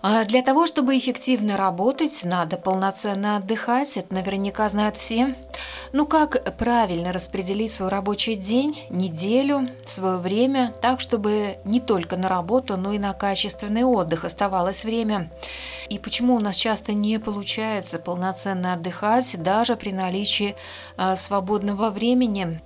А для того, чтобы эффективно работать, надо полноценно отдыхать, это наверняка знают все. Ну как правильно распределить свой рабочий день, неделю, свое время, так, чтобы не только на работу, но и на качественный отдых оставалось время. И почему у нас часто не получается полноценно отдыхать, даже при наличии а, свободного времени.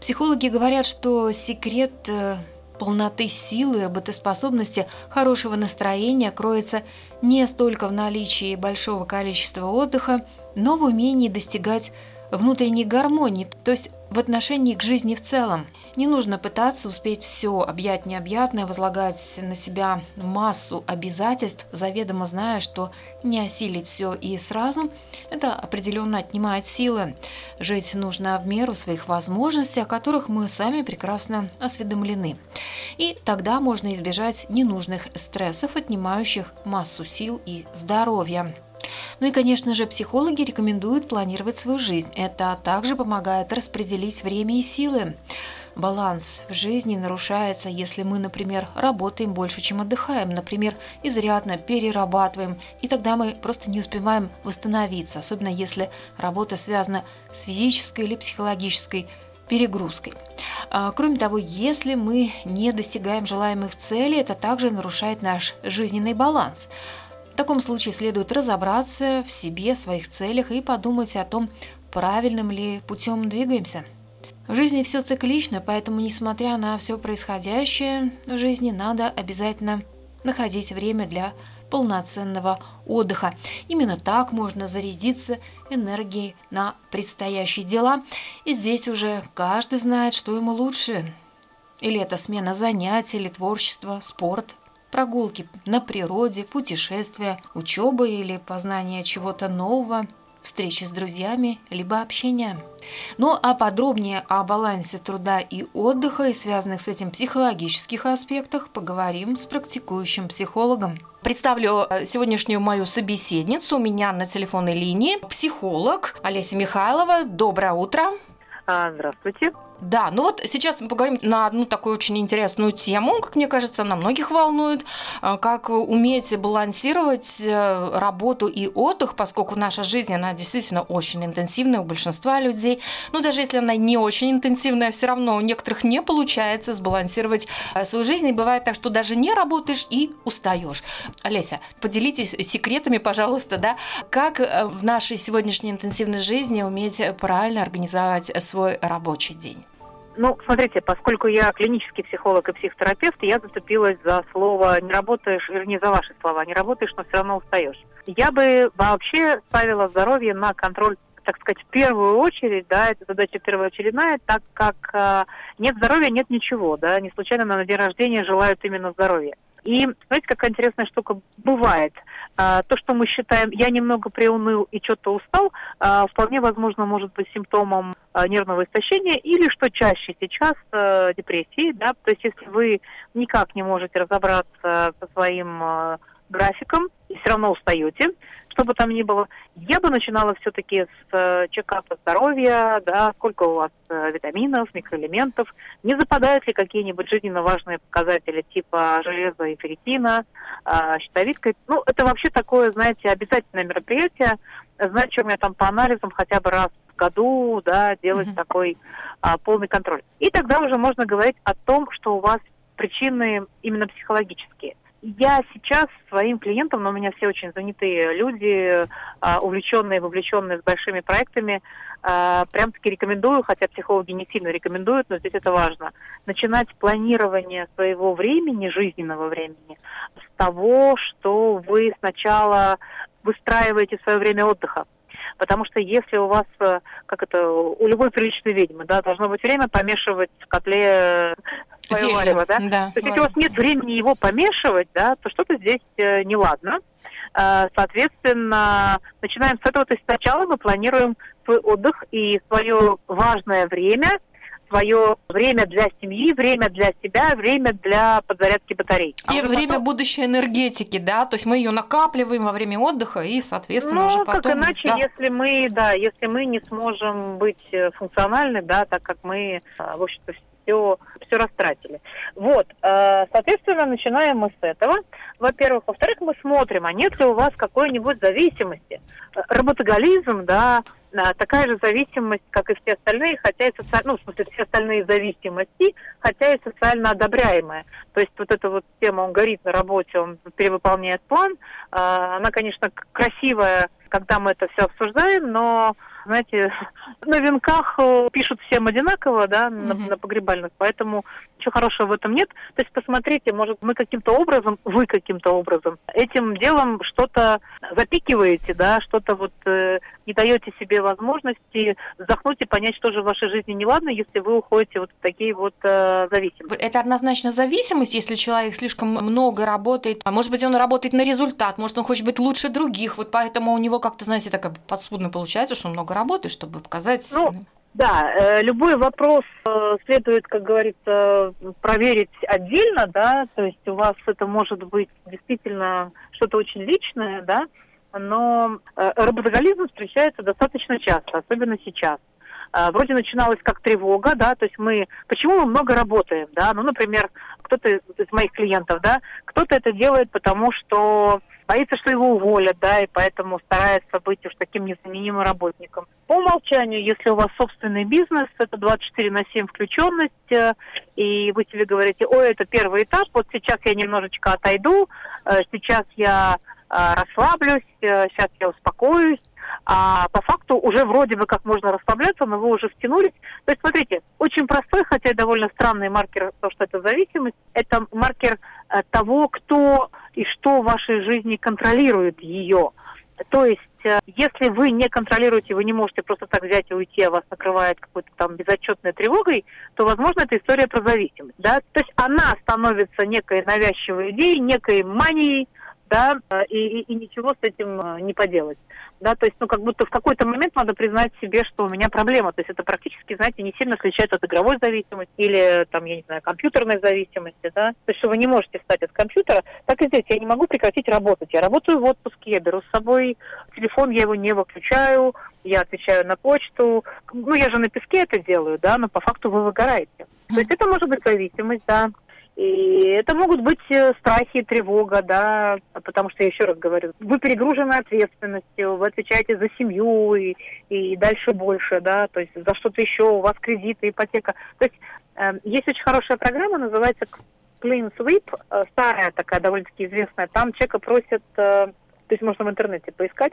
Психологи говорят, что секрет э, полноты силы, работоспособности, хорошего настроения кроется не столько в наличии большого количества отдыха, но в умении достигать внутренней гармонии, то есть в отношении к жизни в целом. Не нужно пытаться успеть все, объять необъятное, возлагать на себя массу обязательств, заведомо зная, что не осилить все и сразу, это определенно отнимает силы. Жить нужно в меру своих возможностей, о которых мы сами прекрасно осведомлены. И тогда можно избежать ненужных стрессов, отнимающих массу сил и здоровья. Ну и, конечно же, психологи рекомендуют планировать свою жизнь. Это также помогает распределить время и силы. Баланс в жизни нарушается, если мы, например, работаем больше, чем отдыхаем, например, изрядно перерабатываем, и тогда мы просто не успеваем восстановиться, особенно если работа связана с физической или психологической перегрузкой. А, кроме того, если мы не достигаем желаемых целей, это также нарушает наш жизненный баланс. В таком случае следует разобраться в себе, своих целях и подумать о том, правильным ли путем двигаемся. В жизни все циклично, поэтому, несмотря на все происходящее в жизни, надо обязательно находить время для полноценного отдыха. Именно так можно зарядиться энергией на предстоящие дела. И здесь уже каждый знает, что ему лучше. Или это смена занятий, или творчество, спорт – прогулки на природе, путешествия, учеба или познание чего-то нового, встречи с друзьями, либо общение. Ну а подробнее о балансе труда и отдыха и связанных с этим психологических аспектах поговорим с практикующим психологом. Представлю э, сегодняшнюю мою собеседницу. У меня на телефонной линии психолог Олеся Михайлова. Доброе утро. А, здравствуйте. Да, ну вот сейчас мы поговорим на одну такую очень интересную тему, как мне кажется, она многих волнует, э, как уметь балансировать э, работу и отдых, поскольку наша жизнь, она действительно очень интенсивная у большинства людей. Но даже если она не очень интенсивная, все равно у некоторых не получается сбалансировать э, свою жизнь. И бывает так, что даже не работаешь и устаешь. Олеся, поделитесь секретами, пожалуйста, да, как в нашей сегодняшней интенсивной жизни уметь правильно организовать свой рабочий день. Ну, смотрите, поскольку я клинический психолог и психотерапевт, я зацепилась за слово «не работаешь», вернее, за ваши слова, «не работаешь, но все равно устаешь». Я бы вообще ставила здоровье на контроль так сказать, в первую очередь, да, это задача первоочередная, так как э, нет здоровья, нет ничего, да, не случайно на день рождения желают именно здоровья. И знаете, какая интересная штука бывает. А, то, что мы считаем, я немного приуныл и что-то устал, а, вполне возможно может быть симптомом а, нервного истощения или, что чаще сейчас, депрессии. Да? То есть если вы никак не можете разобраться со своим графиком и все равно устаете, что бы там ни было, я бы начинала все-таки с э, чекапа здоровья, да, сколько у вас э, витаминов, микроэлементов, не западают ли какие-нибудь жизненно важные показатели типа железа и ферритина, э, щитовидка. Ну, это вообще такое, знаете, обязательное мероприятие, знать, что у меня там по анализам хотя бы раз в году, да, делать mm-hmm. такой а, полный контроль. И тогда уже можно говорить о том, что у вас причины именно психологические – я сейчас своим клиентам, но у меня все очень занятые люди, а, увлеченные, вовлеченные с большими проектами, а, прям-таки рекомендую, хотя психологи не сильно рекомендуют, но здесь это важно, начинать планирование своего времени, жизненного времени, с того, что вы сначала выстраиваете свое время отдыха. Потому что если у вас, э, как это, у любой приличной ведьмы, да, должно быть время помешивать в котле свое Зелье, варево, да? да? То есть если у вас нет времени его помешивать, да, то что-то здесь э, неладно. Э, соответственно, начинаем с этого. То есть сначала мы планируем свой отдых и свое важное время свое время для семьи, время для себя, время для подзарядки батарей. И а время потом... будущей энергетики, да, то есть мы ее накапливаем во время отдыха и, соответственно, ну, уже потом. как иначе, да. если мы, да, если мы не сможем быть э, функциональны, да, так как мы, а, в общем-то, все, все растратили. Вот, э, соответственно, начинаем мы с этого. Во-первых. Во-вторых, мы смотрим, а нет ли у вас какой-нибудь зависимости. Э, работоголизм, да, такая же зависимость, как и все остальные, хотя и социально, ну, в смысле, все остальные зависимости, хотя и социально одобряемая. То есть вот эта вот тема, он горит на работе, он перевыполняет план, она, конечно, красивая, когда мы это все обсуждаем, но знаете, на венках э, пишут всем одинаково, да, mm-hmm. на, на погребальных, поэтому ничего хорошего в этом нет. То есть посмотрите, может, мы каким-то образом, вы каким-то образом этим делом что-то запикиваете, да, что-то вот э, не даете себе возможности вздохнуть и понять, что же в вашей жизни неладно, если вы уходите вот в такие вот э, зависимости. Это однозначно зависимость, если человек слишком много работает. А может быть, он работает на результат, может, он хочет быть лучше других, вот поэтому у него как-то, знаете, так подспудно получается, что он много работает, чтобы показать... Ну, да, э, любой вопрос э, следует, как говорится, проверить отдельно, да, то есть у вас это может быть действительно что-то очень личное, да, но э, работоголизм встречается достаточно часто, особенно сейчас. А, вроде начиналось как тревога, да, то есть мы, почему мы много работаем, да, ну, например, кто-то из моих клиентов, да, кто-то это делает, потому что боится, что его уволят, да, и поэтому старается быть уж таким незаменимым работником. По умолчанию, если у вас собственный бизнес, это 24 на 7 включенность, э, и вы себе говорите, ой, это первый этап, вот сейчас я немножечко отойду, э, сейчас я э, расслаблюсь, сейчас я успокоюсь, а по факту уже вроде бы как можно расслабляться, но вы уже втянулись. То есть, смотрите, очень простой, хотя и довольно странный маркер, то, что это зависимость, это маркер э, того, кто и что в вашей жизни контролирует ее. То есть, э, если вы не контролируете, вы не можете просто так взять и уйти, а вас накрывает какой-то там безотчетной тревогой, то, возможно, это история про зависимость. Да? То есть она становится некой навязчивой идеей, некой манией, да, э, и, и, и ничего с этим не поделать. Да, то есть, ну, как будто в какой-то момент надо признать себе, что у меня проблема, то есть это практически, знаете, не сильно отличается от игровой зависимости или, там, я не знаю, компьютерной зависимости, да, то есть, что вы не можете встать от компьютера, так и здесь, я не могу прекратить работать, я работаю в отпуске, я беру с собой телефон, я его не выключаю, я отвечаю на почту, ну, я же на песке это делаю, да, но по факту вы выгораете. То есть это может быть зависимость, да, и это могут быть э, страхи, тревога, да, потому что, я еще раз говорю, вы перегружены ответственностью, вы отвечаете за семью и, и дальше больше, да, то есть за что-то еще, у вас кредиты, ипотека. То есть э, есть очень хорошая программа, называется Clean Sweep, э, старая такая, довольно-таки известная. Там человека просят, э, то есть можно в интернете поискать,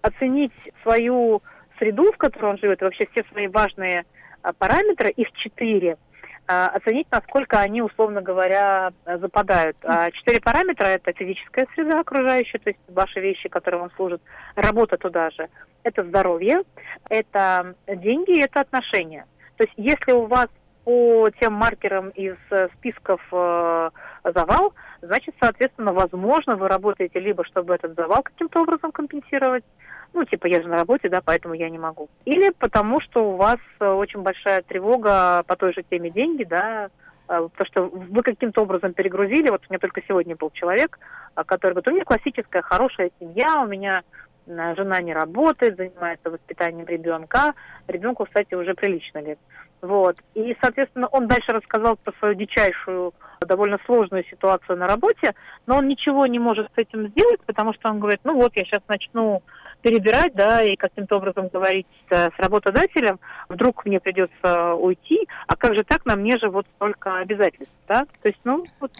оценить свою среду, в которой он живет, вообще все свои важные э, параметры, их четыре – оценить, насколько они, условно говоря, западают. А, четыре параметра – это физическая среда окружающая, то есть ваши вещи, которые вам служат, работа туда же. Это здоровье, это деньги, это отношения. То есть если у вас по тем маркерам из списков э, завал, значит, соответственно, возможно, вы работаете либо, чтобы этот завал каким-то образом компенсировать, ну, типа, я же на работе, да, поэтому я не могу. Или потому, что у вас э, очень большая тревога по той же теме деньги, да, э, потому что вы каким-то образом перегрузили. Вот у меня только сегодня был человек, э, который говорит, у меня классическая хорошая семья, у меня жена не работает, занимается воспитанием ребенка. Ребенку, кстати, уже прилично лет. Вот. И, соответственно, он дальше рассказал про свою дичайшую, довольно сложную ситуацию на работе, но он ничего не может с этим сделать, потому что он говорит, ну вот, я сейчас начну перебирать, да, и каким-то образом говорить с работодателем, вдруг мне придется уйти, а как же так, на мне же вот столько обязательств, да? То есть, ну, вот,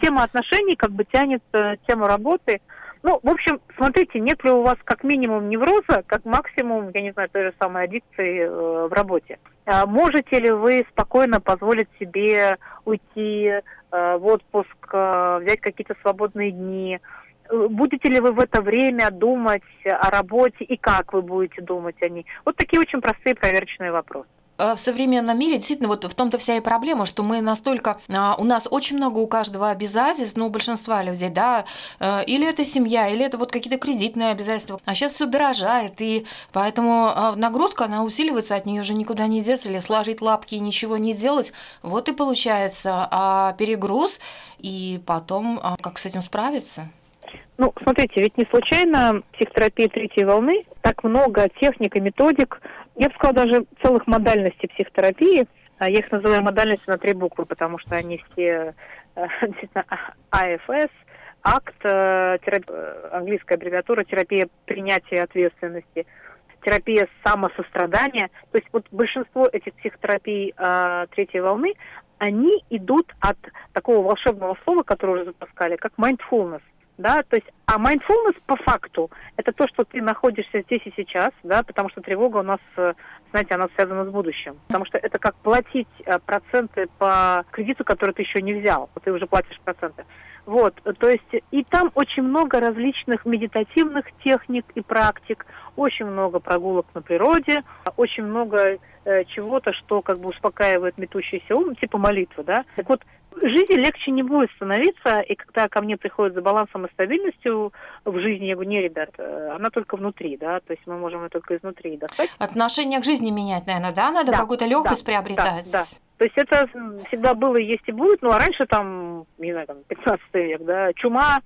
тема отношений как бы тянет тему работы. Ну, в общем, смотрите, нет ли у вас как минимум невроза, как максимум, я не знаю, той же самой аддикции э, в работе. А можете ли вы спокойно позволить себе уйти э, в отпуск, э, взять какие-то свободные дни, Будете ли вы в это время думать о работе и как вы будете думать о ней? Вот такие очень простые проверочные вопросы. э, в современном мире действительно вот в том-то вся и проблема, что мы настолько... А, у нас очень много у каждого обязательств, ну, у большинства людей, да, э, или это семья, или это вот какие-то кредитные обязательства. А сейчас все дорожает, и поэтому а, нагрузка, она усиливается, от нее же никуда не деться, или сложить лапки и ничего не делать. Вот и получается а перегруз, и потом как с этим справиться? Ну, смотрите, ведь не случайно психотерапия третьей волны так много техник и методик, я бы сказала, даже целых модальностей психотерапии. А я их называю модальностью на три буквы, потому что они все э, АФС, акт, э, э, английская аббревиатура, терапия принятия ответственности, терапия самосострадания. То есть вот большинство этих психотерапий э, третьей волны, они идут от такого волшебного слова, которое уже запускали, как mindfulness да, то есть, а mindfulness по факту это то, что ты находишься здесь и сейчас, да, потому что тревога у нас, э, знаете, она связана с будущим, потому что это как платить э, проценты по кредиту, который ты еще не взял, ты уже платишь проценты. Вот, то есть и там очень много различных медитативных техник и практик, очень много прогулок на природе, очень много э, чего-то, что как бы успокаивает метущийся ум, типа молитвы, да. Так вот, жизни легче не будет становиться, и когда ко мне приходят за балансом и стабильностью в жизни, я говорю, не, ребят, э, она только внутри, да, то есть мы можем ее только изнутри достать. Отношение к жизни менять, наверное, да, надо да, какую-то легкость да, приобретать. Да, да. То есть это всегда было, есть и будет, ну а раньше там, не знаю, там 15 век, да, чума,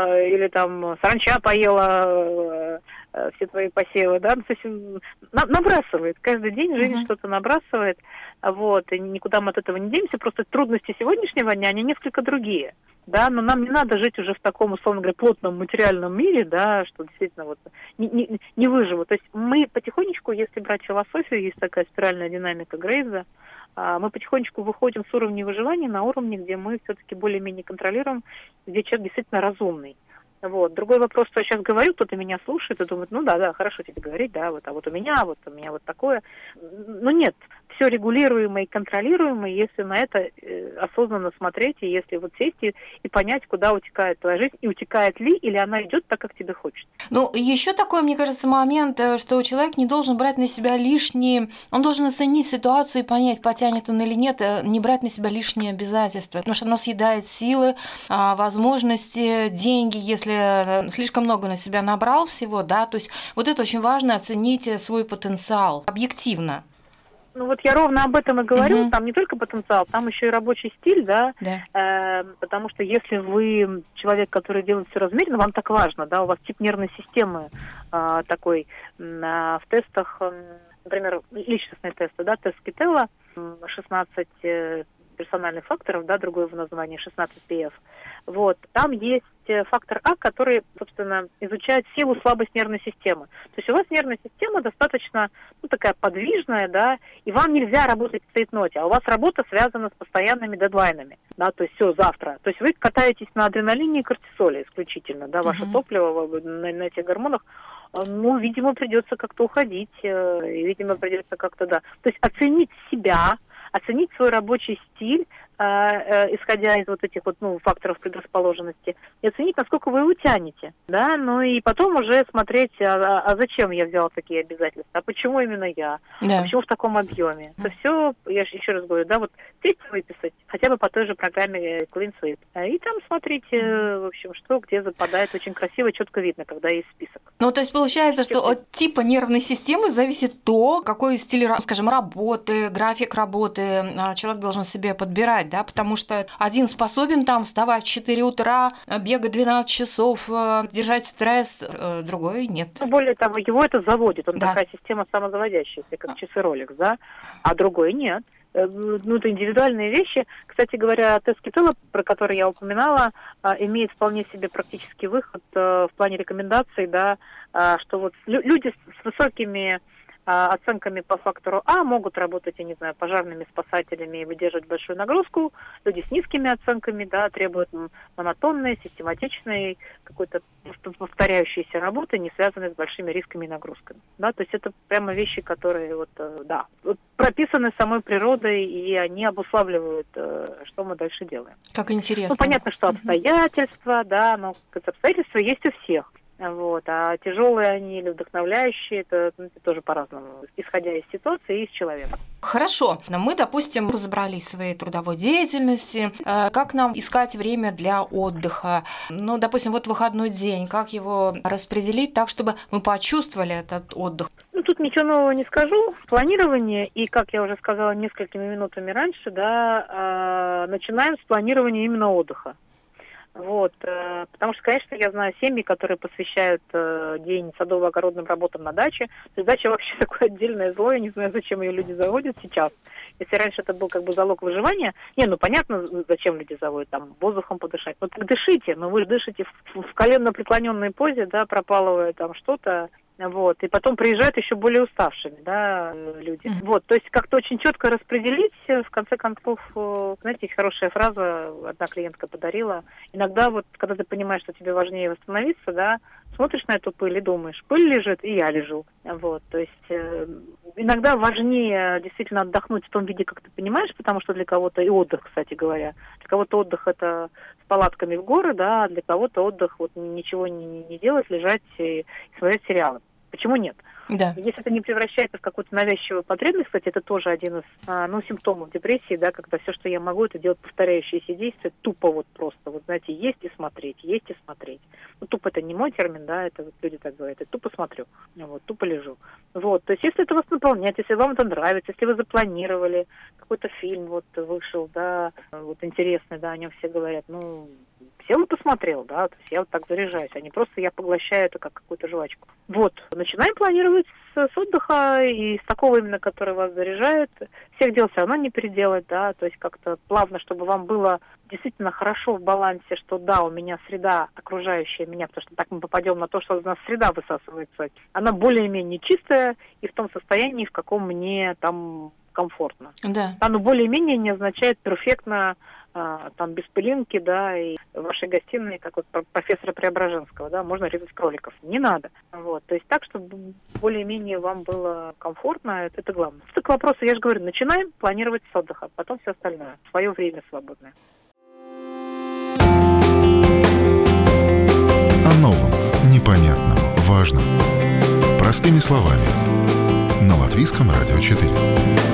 или там саранча поела э, э, все твои посевы, да, ну, на, набрасывает, каждый день жизнь uh-huh. что-то набрасывает, вот, и никуда мы от этого не денемся, просто трудности сегодняшнего дня, они несколько другие, да, но нам не надо жить уже в таком, условно говоря, плотном материальном мире, да, что действительно вот не, не, не выживу. То есть мы потихонечку, если брать философию, есть такая спиральная динамика Грейза, а, мы потихонечку выходим с уровня выживания на уровне, где мы все-таки более-менее контролируем, где человек действительно разумный. Вот. Другой вопрос, что я сейчас говорю, кто-то меня слушает и думает, ну да, да, хорошо тебе говорить, да, вот, а вот у меня, вот у меня вот такое. Но нет, все регулируемо и контролируемо, если на это э, осознанно смотреть, и если вот сесть и, и понять, куда утекает твоя жизнь, и утекает ли, или она идет так, как тебе хочется. Ну, еще такой, мне кажется, момент, э, что человек не должен брать на себя лишние, он должен оценить ситуацию и понять, потянет он или нет, э, не брать на себя лишние обязательства, потому что оно съедает силы, а, возможности, деньги, если слишком много на себя набрал всего, да, то есть вот это очень важно оценить свой потенциал объективно. Ну вот я ровно об этом и говорю. Угу. Там не только потенциал, там еще и рабочий стиль, да. да. Э, потому что если вы человек, который делает все размеренно, вам так важно, да, у вас тип нервной системы э, такой э, в тестах, э, например, личностные тесты, да, тест Кителла, 16 э, персональных факторов, да, другое в названии 16 PF. Вот, там есть фактор А, который, собственно, изучает силу, слабость нервной системы. То есть у вас нервная система достаточно, ну, такая подвижная, да, и вам нельзя работать в цейтноте, а у вас работа связана с постоянными дедлайнами, да, то есть все завтра. То есть вы катаетесь на адреналине и кортизоле исключительно, да, ваше uh-huh. топливо на, на этих гормонах, э, ну, видимо, придется как-то уходить, э, и, видимо, придется как-то, да. То есть оценить себя, оценить свой рабочий стиль, а, э, исходя из вот этих вот ну, факторов предрасположенности, и оценить, насколько вы его тянете. Да? Ну и потом уже смотреть, а, а, а зачем я взяла такие обязательства, а почему именно я, да. а почему в таком объеме. Это все, я еще раз говорю, да, вот тест выписать, хотя бы по той же программе Clean Sweep. И там смотрите, в общем, что где западает. Очень красиво, четко видно, когда есть список. Ну, то есть получается, что от типа нервной системы зависит то, какой стиль, скажем, работы, график работы человек должен себе подбирать да, потому что один способен там вставать в 4 утра, бегать 12 часов, э, держать стресс, э, другой нет. Ну, более того, его это заводит, он да. такая система самозаводящаяся, как часы Rolex, да, а другой нет э, ну, это индивидуальные вещи. Кстати говоря, тест Кителла, про который я упоминала, имеет вполне себе практический выход в плане рекомендаций, да, что вот люди с высокими оценками по фактору А могут работать, я не знаю, пожарными спасателями и выдерживать большую нагрузку. Люди с низкими оценками, да, требуют монотонной, систематичной, какой-то повторяющейся работы, не связанной с большими рисками и нагрузками. Да, то есть это прямо вещи, которые вот, э, да, прописаны самой природой, и они обуславливают, э, что мы дальше делаем. Как интересно. Ну, понятно, что обстоятельства, да, но обстоятельства есть у всех. Вот. А тяжелые они или вдохновляющие, это, ну, это тоже по-разному, исходя из ситуации и из человека. Хорошо. Мы, допустим, разобрались в своей трудовой деятельности. Э, как нам искать время для отдыха? Ну, допустим, вот выходной день. Как его распределить так, чтобы мы почувствовали этот отдых? Ну, тут ничего нового не скажу. Планирование, и, как я уже сказала несколькими минутами раньше, да, э, начинаем с планирования именно отдыха. Вот, э, потому что, конечно, я знаю семьи, которые посвящают э, день садово-огородным работам на даче. То есть дача вообще такое отдельное зло, я не знаю, зачем ее люди заводят сейчас. Если раньше это был как бы залог выживания, не, ну понятно, зачем люди заводят, там, воздухом подышать. Ну так дышите, но вы дышите в, в коленно преклоненной позе, да, пропалывая там что-то, вот, и потом приезжают еще более уставшими, да, люди. Mm-hmm. Вот, то есть как-то очень четко распределить, в конце концов, э, знаете, есть хорошая фраза, одна клиентка подарила, иногда вот, когда ты понимаешь, что тебе важнее восстановиться, да, смотришь на эту пыль и думаешь, пыль лежит, и я лежу, вот, то есть э, иногда важнее действительно отдохнуть в том виде, как ты понимаешь, потому что для кого-то и отдых, кстати говоря, для кого-то отдых это с палатками в горы, да, а для кого-то отдых вот ничего не, не делать, лежать и, и смотреть сериалы. Почему нет? Да. Если это не превращается в какую-то навязчивую потребность, кстати, это тоже один из а, ну, симптомов депрессии, да, когда все, что я могу, это делать повторяющиеся действия, тупо вот просто, вот знаете, есть и смотреть, есть и смотреть. Ну, тупо это не мой термин, да, это вот люди так говорят, я тупо смотрю, вот, тупо лежу. Вот, то есть если это вас наполняет, если вам это нравится, если вы запланировали, какой-то фильм вот вышел, да, вот интересный, да, о нем все говорят, ну, сел и посмотрел, да, то есть я вот так заряжаюсь, а не просто я поглощаю это как какую-то жвачку. Вот, начинаем планировать с, с отдыха и с такого именно, который вас заряжает. Всех дел все равно не переделать, да, то есть как-то плавно, чтобы вам было действительно хорошо в балансе, что да, у меня среда окружающая меня, потому что так мы попадем на то, что у нас среда высасывается, она более-менее чистая и в том состоянии, в каком мне там комфортно. Да. Оно более-менее не означает перфектно там без пылинки, да, и в вашей гостиной, как вот профессора Преображенского, да, можно резать кроликов. Не надо. Вот, то есть так, чтобы более-менее вам было комфортно, это, это главное. Это к вопросу, я же говорю, начинаем планировать с отдыха, потом все остальное, свое время свободное. О новом, непонятном, важном. Простыми словами. На Латвийском радио 4.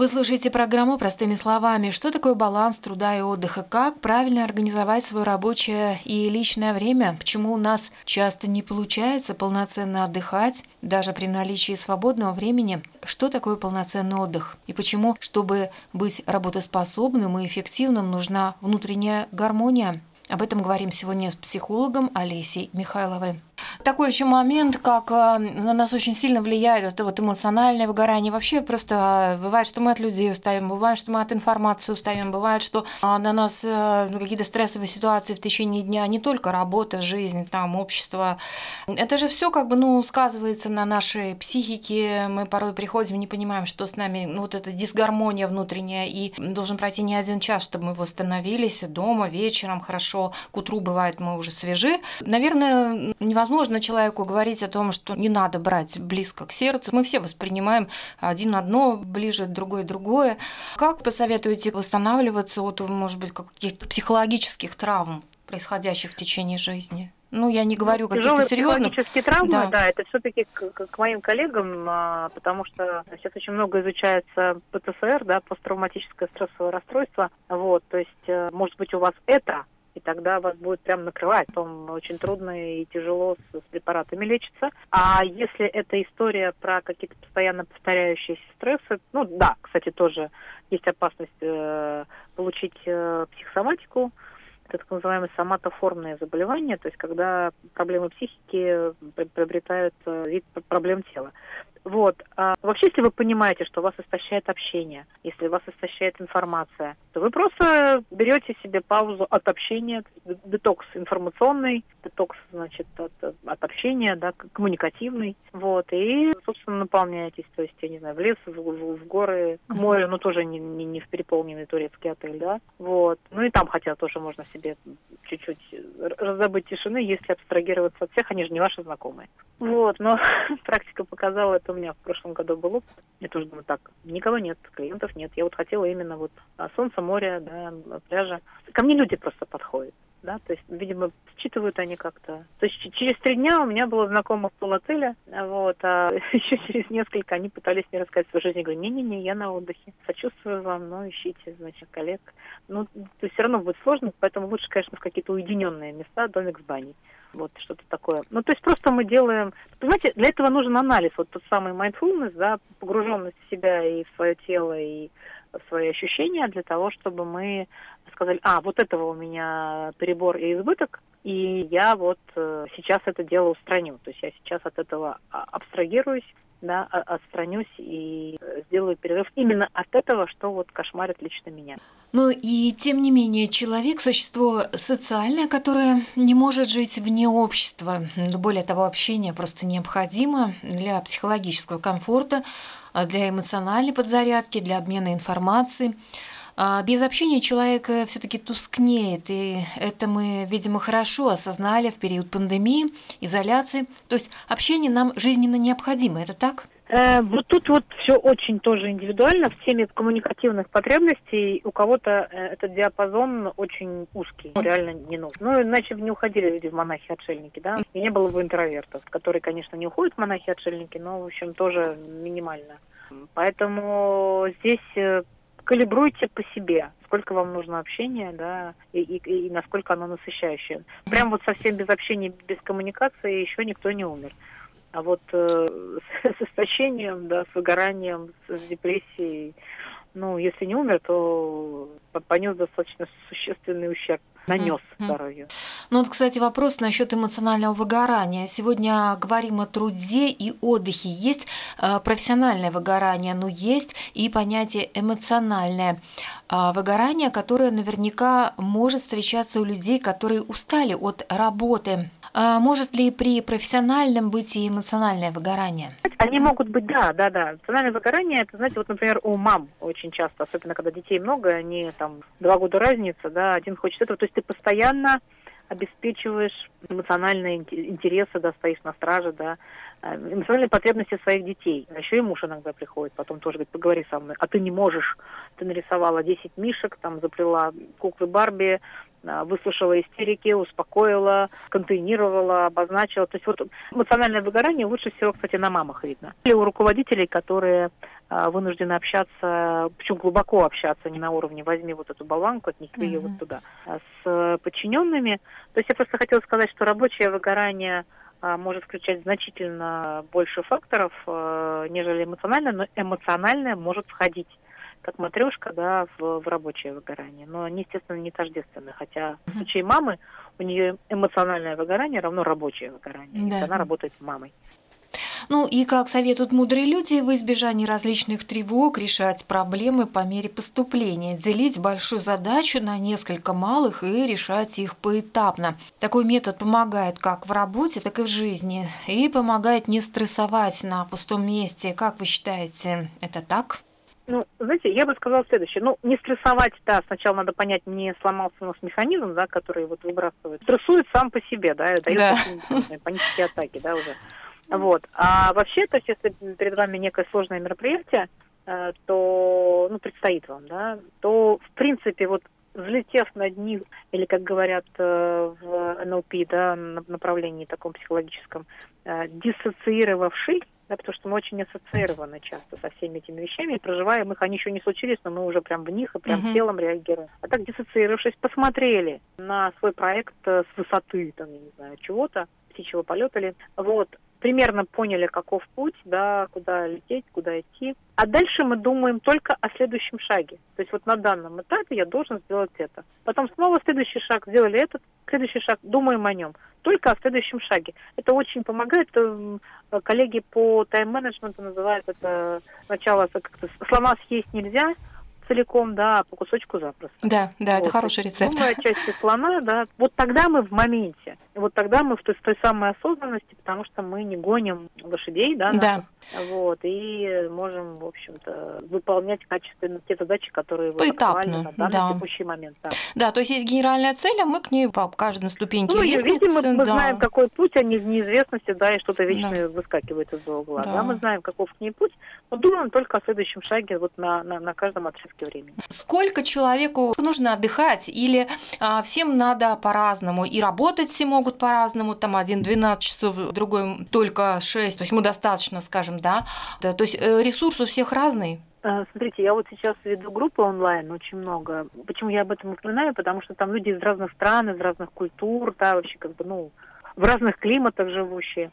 Вы слушаете программу «Простыми словами». Что такое баланс труда и отдыха? Как правильно организовать свое рабочее и личное время? Почему у нас часто не получается полноценно отдыхать, даже при наличии свободного времени? Что такое полноценный отдых? И почему, чтобы быть работоспособным и эффективным, нужна внутренняя гармония? Об этом говорим сегодня с психологом Олесей Михайловой. Такой еще момент, как э, на нас очень сильно влияет это вот эмоциональное выгорание. Вообще просто э, бывает, что мы от людей устаем, бывает, что мы от информации устаем, бывает, что а, на нас э, какие-то стрессовые ситуации в течение дня, не только работа, жизнь, там, общество. Это же все как бы, ну, сказывается на нашей психике. Мы порой приходим, не понимаем, что с нами, ну, вот эта дисгармония внутренняя, и должен пройти не один час, чтобы мы восстановились дома, вечером, хорошо. К утру бывает мы уже свежи. Наверное, невозможно невозможно человеку говорить о том, что не надо брать близко к сердцу. Мы все воспринимаем один одно ближе, другое другое. Как посоветуете восстанавливаться от, может быть, каких-то психологических травм, происходящих в течение жизни? Ну, я не говорю ну, каких-то серьезных. Психологические травмы, да, да это все-таки к, к, к моим коллегам, а, потому что сейчас очень много изучается ПТСР, да, посттравматическое стрессовое расстройство. Вот, то есть, э, может быть, у вас это и тогда вас будет прям накрывать. Потом очень трудно и тяжело с, с препаратами лечиться. А если это история про какие-то постоянно повторяющиеся стрессы, ну да, кстати, тоже есть опасность э, получить э, психосоматику, это так называемые соматоформные заболевания, то есть когда проблемы психики приобретают э, вид проблем тела. Вот. А вообще, если вы понимаете, что вас истощает общение, если вас истощает информация, то вы просто берете себе паузу от общения, детокс информационный, детокс, значит, от, от общения, да, коммуникативный, вот, и, собственно, наполняетесь, то есть, я не знаю, в лес, в, в, в горы, к морю, ну, тоже не, не, не в переполненный турецкий отель, да, вот, ну, и там хотя тоже можно себе чуть-чуть раздобыть тишины, если абстрагироваться от всех, они же не ваши знакомые. Вот, но практика показала, это у меня в прошлом году было. Я тоже думаю, так, никого нет, клиентов нет. Я вот хотела именно вот а, солнца, моря, да, пляжа. Ко мне люди просто подходят. Да, то есть, видимо, считывают они как-то. То есть через три дня у меня было знакомых в отеля, вот, а еще через несколько они пытались мне рассказать свою жизнь. Я говорю, не-не-не, я на отдыхе, сочувствую вам, но ищите, значит, коллег. Ну, то есть все равно будет сложно, поэтому лучше, конечно, в какие-то уединенные места, домик с баней. Вот что-то такое. Ну, то есть просто мы делаем... Понимаете, для этого нужен анализ, вот тот самый mindfulness, да, погруженность в себя и в свое тело, и свои ощущения для того, чтобы мы сказали, а, вот этого у меня перебор и избыток, и я вот э, сейчас это дело устраню. То есть я сейчас от этого а, абстрагируюсь, да, отстранюсь и э, сделаю перерыв именно от этого, что вот кошмарит лично меня. Ну и тем не менее, человек – существо социальное, которое не может жить вне общества. Более того, общение просто необходимо для психологического комфорта, для эмоциональной подзарядки, для обмена информацией. А без общения человек все-таки тускнеет, и это мы, видимо, хорошо осознали в период пандемии, изоляции. То есть общение нам жизненно необходимо, это так? Э, вот тут вот все очень тоже индивидуально. В теме коммуникативных потребностей у кого-то э, этот диапазон очень узкий, реально не нужен. Ну, иначе бы не уходили люди в монахи-отшельники, да, и не было бы интровертов, которые, конечно, не уходят в монахи-отшельники, но, в общем, тоже минимально. Поэтому здесь э, калибруйте по себе, сколько вам нужно общения, да, и, и, и насколько оно насыщающее. Прям вот совсем без общения, без коммуникации еще никто не умер. А вот э, с, с истощением, да, с выгоранием, с депрессией, ну, если не умер, то понес достаточно существенный ущерб нанес mm-hmm. здоровью. Ну вот, кстати, вопрос насчет эмоционального выгорания. Сегодня говорим о труде и отдыхе. Есть э, профессиональное выгорание, но есть и понятие эмоциональное э, выгорание, которое наверняка может встречаться у людей, которые устали от работы. А может ли при профессиональном быть и эмоциональное выгорание? Они могут быть, да, да, да. Эмоциональное выгорание, это, знаете, вот, например, у мам очень часто, особенно когда детей много, они там два года разница, да, один хочет этого, то есть ты постоянно обеспечиваешь эмоциональные интересы, да, стоишь на страже, да, э, эмоциональные потребности своих детей. А еще и муж иногда приходит, потом тоже говорит, поговори со мной, а ты не можешь, ты нарисовала 10 мишек, там заплела куклы Барби, выслушала истерики, успокоила, контейнировала, обозначила. То есть вот эмоциональное выгорание лучше всего, кстати, на мамах видно. Или у руководителей, которые а, вынуждены общаться, причем глубоко общаться, не на уровне «возьми вот эту болванку, отнеси ее вот туда», а с подчиненными. То есть я просто хотела сказать, что рабочее выгорание может включать значительно больше факторов, нежели эмоциональное, но эмоциональное может входить как матрешка, да, в, в рабочее выгорание. Но они, естественно, не тождественны. Хотя в случае мамы у нее эмоциональное выгорание равно рабочее выгорание. Да. Она работает с мамой. Ну и, как советуют мудрые люди, в избежании различных тревог решать проблемы по мере поступления, делить большую задачу на несколько малых и решать их поэтапно. Такой метод помогает как в работе, так и в жизни и помогает не стрессовать на пустом месте. Как вы считаете, это так? Ну, знаете, я бы сказала следующее. Ну, не стрессовать, да, сначала надо понять, не сломался у нас механизм, да, который вот выбрасывает. Стрессует сам по себе, да, дает да. панические атаки, да, уже. Вот. А вообще, то есть, если перед вами некое сложное мероприятие, э, то, ну, предстоит вам, да, то, в принципе, вот взлетев над ним, или, как говорят э, в НЛП, да, направлении таком психологическом, э, диссоциировавший, да, потому что мы очень ассоциированы часто со всеми этими вещами, и проживаем их, они еще не случились, но мы уже прям в них и прям uh-huh. телом реагируем. А так диссоциировавшись, посмотрели на свой проект с высоты, там, я не знаю, чего-то, птичьего полета ли, вот, примерно поняли, каков путь, да, куда лететь, куда идти. А дальше мы думаем только о следующем шаге. То есть вот на данном этапе я должен сделать это. Потом снова следующий шаг, сделали этот, следующий шаг, думаем о нем. Только о следующем шаге. Это очень помогает. Э, коллеги по тайм-менеджменту называют это начало как-то слона съесть нельзя, целиком, да, по кусочку запросто. Да, да, вот. это хороший рецепт. Думая части слона, да, вот тогда мы в моменте. Вот тогда мы в той, в той самой осознанности, потому что мы не гоним лошадей, да, да. вот, и можем, в общем-то, выполнять качественно те задачи, которые Поэтапно, на данный да. текущий момент. Да. да, то есть есть генеральная цель, а мы к ней по каждой ступеньке ну, лестницы. Видимо, мы, мы да. знаем, какой путь, а не в неизвестности, да, и что-то вечное да. выскакивает из угла. Да. да, мы знаем, каков к ней путь, но думаем только о следующем шаге вот на, на, на каждом отрезке промежутке времени. Сколько человеку нужно отдыхать или а, всем надо по-разному? И работать все могут по-разному, там один 12 часов, другой только 6, то есть ему достаточно, скажем, да? То есть э, ресурс у всех разный? Э, смотрите, я вот сейчас веду группы онлайн очень много. Почему я об этом упоминаю? Потому что там люди из разных стран, из разных культур, да, вообще как бы, ну, в разных климатах живущие.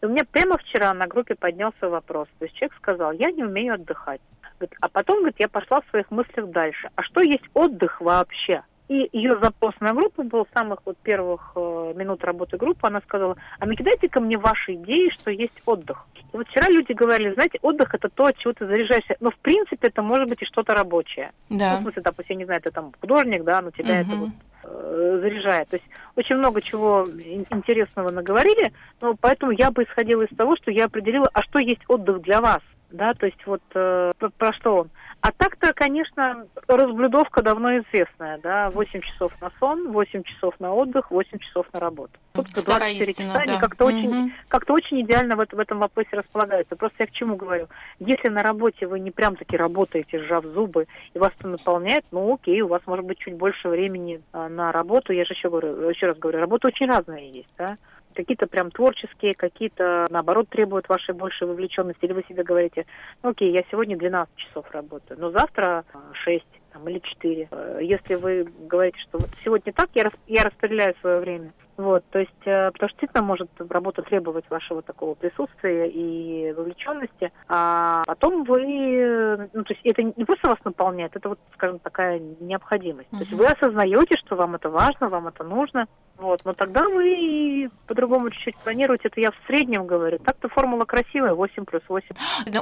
И у меня прямо вчера на группе поднялся вопрос. То есть человек сказал, я не умею отдыхать. Говорит, а потом, говорит, я пошла в своих мыслях дальше. А что есть отдых вообще? И ее запрос на группу был с самых вот первых э, минут работы группы. Она сказала, а накидайте ко мне ваши идеи, что есть отдых. И вот вчера люди говорили, знаете, отдых это то, от чего ты заряжаешься. Но в принципе это может быть и что-то рабочее. Да. Ну, в смысле, допустим, я не знаю, ты там художник, да, но тебя угу. это вот э, заряжает. То есть очень много чего интересного наговорили, но поэтому я бы исходила из того, что я определила, а что есть отдых для вас, да, то есть вот э, про что он. А так-то, конечно, разблюдовка давно известная, да, 8 часов на сон, 8 часов на отдых, 8 часов на работу. Тут 24 истина, часа, да. как-то угу. очень, как-то очень идеально в, в этом вопросе располагаются. Просто я к чему говорю? Если на работе вы не прям таки работаете, сжав зубы, и вас это наполняет, ну окей, у вас может быть чуть больше времени а, на работу. Я же еще говорю, еще раз говорю, работа очень разная есть, да. Какие-то прям творческие, какие-то, наоборот, требуют вашей большей вовлеченности. Или вы себе говорите, ну окей, я сегодня 12 часов работаю, но завтра 6 а, там, или 4. Э, если вы говорите, что вот сегодня так, я, я распределяю свое время. Вот, то есть, э, потому что действительно может работа требовать вашего такого присутствия и вовлеченности, а потом вы, ну, то есть это не просто вас наполняет, это вот, скажем, такая необходимость. Uh-huh. То есть вы осознаете, что вам это важно, вам это нужно, вот, но тогда вы по-другому чуть-чуть планируете. Это я в среднем говорю. Так-то формула красивая, 8 плюс 8.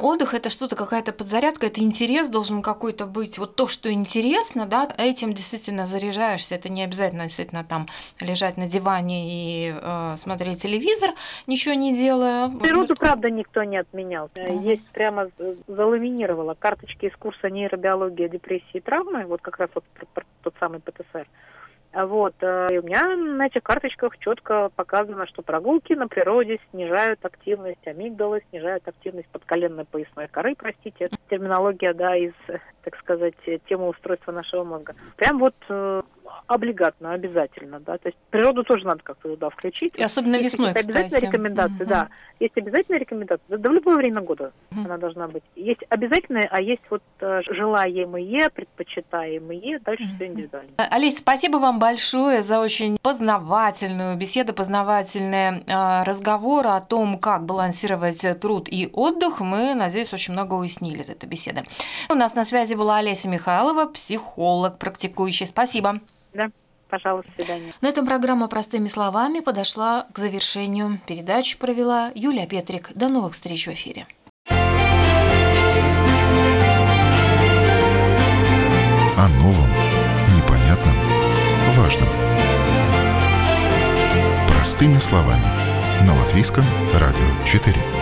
Отдых – это что-то, какая-то подзарядка, это интерес должен какой-то быть. Вот то, что интересно, да, этим действительно заряжаешься. Это не обязательно действительно там лежать на диване и э, смотреть телевизор, ничего не делая. Природу, быть... правда, никто не отменял. Uh-huh. Есть прямо заламинировала карточки из курса нейробиология, депрессии и травмы, вот как раз вот тот самый ПТСР. Вот. Э, и у меня на этих карточках четко показано, что прогулки на природе снижают активность амигдалы, снижают активность подколенной поясной коры, простите. Это терминология, да, из, так сказать, темы устройства нашего мозга. Прям вот э, облигатно, обязательно, да, то есть природу тоже надо как-то туда включить. И особенно есть весной, кстати. обязательная рекомендация, угу. да. Есть обязательная рекомендация, да, да в любое время года угу. она должна быть. Есть обязательная, а есть вот э, желаемые, предпочитаемые, дальше угу. все индивидуально. Олесь, спасибо вам большое за очень познавательную беседу, познавательный э, разговор о том, как балансировать труд и отдых. Мы, надеюсь, очень много уяснили из этой беседы. У нас на связи была Олеся Михайлова, психолог, практикующий. Спасибо. Да. Пожалуйста, свидания. На этом программа «Простыми словами» подошла к завершению. Передачу провела Юлия Петрик. До новых встреч в эфире. О новом, непонятном, важном. Простыми словами. На Латвийском радио 4.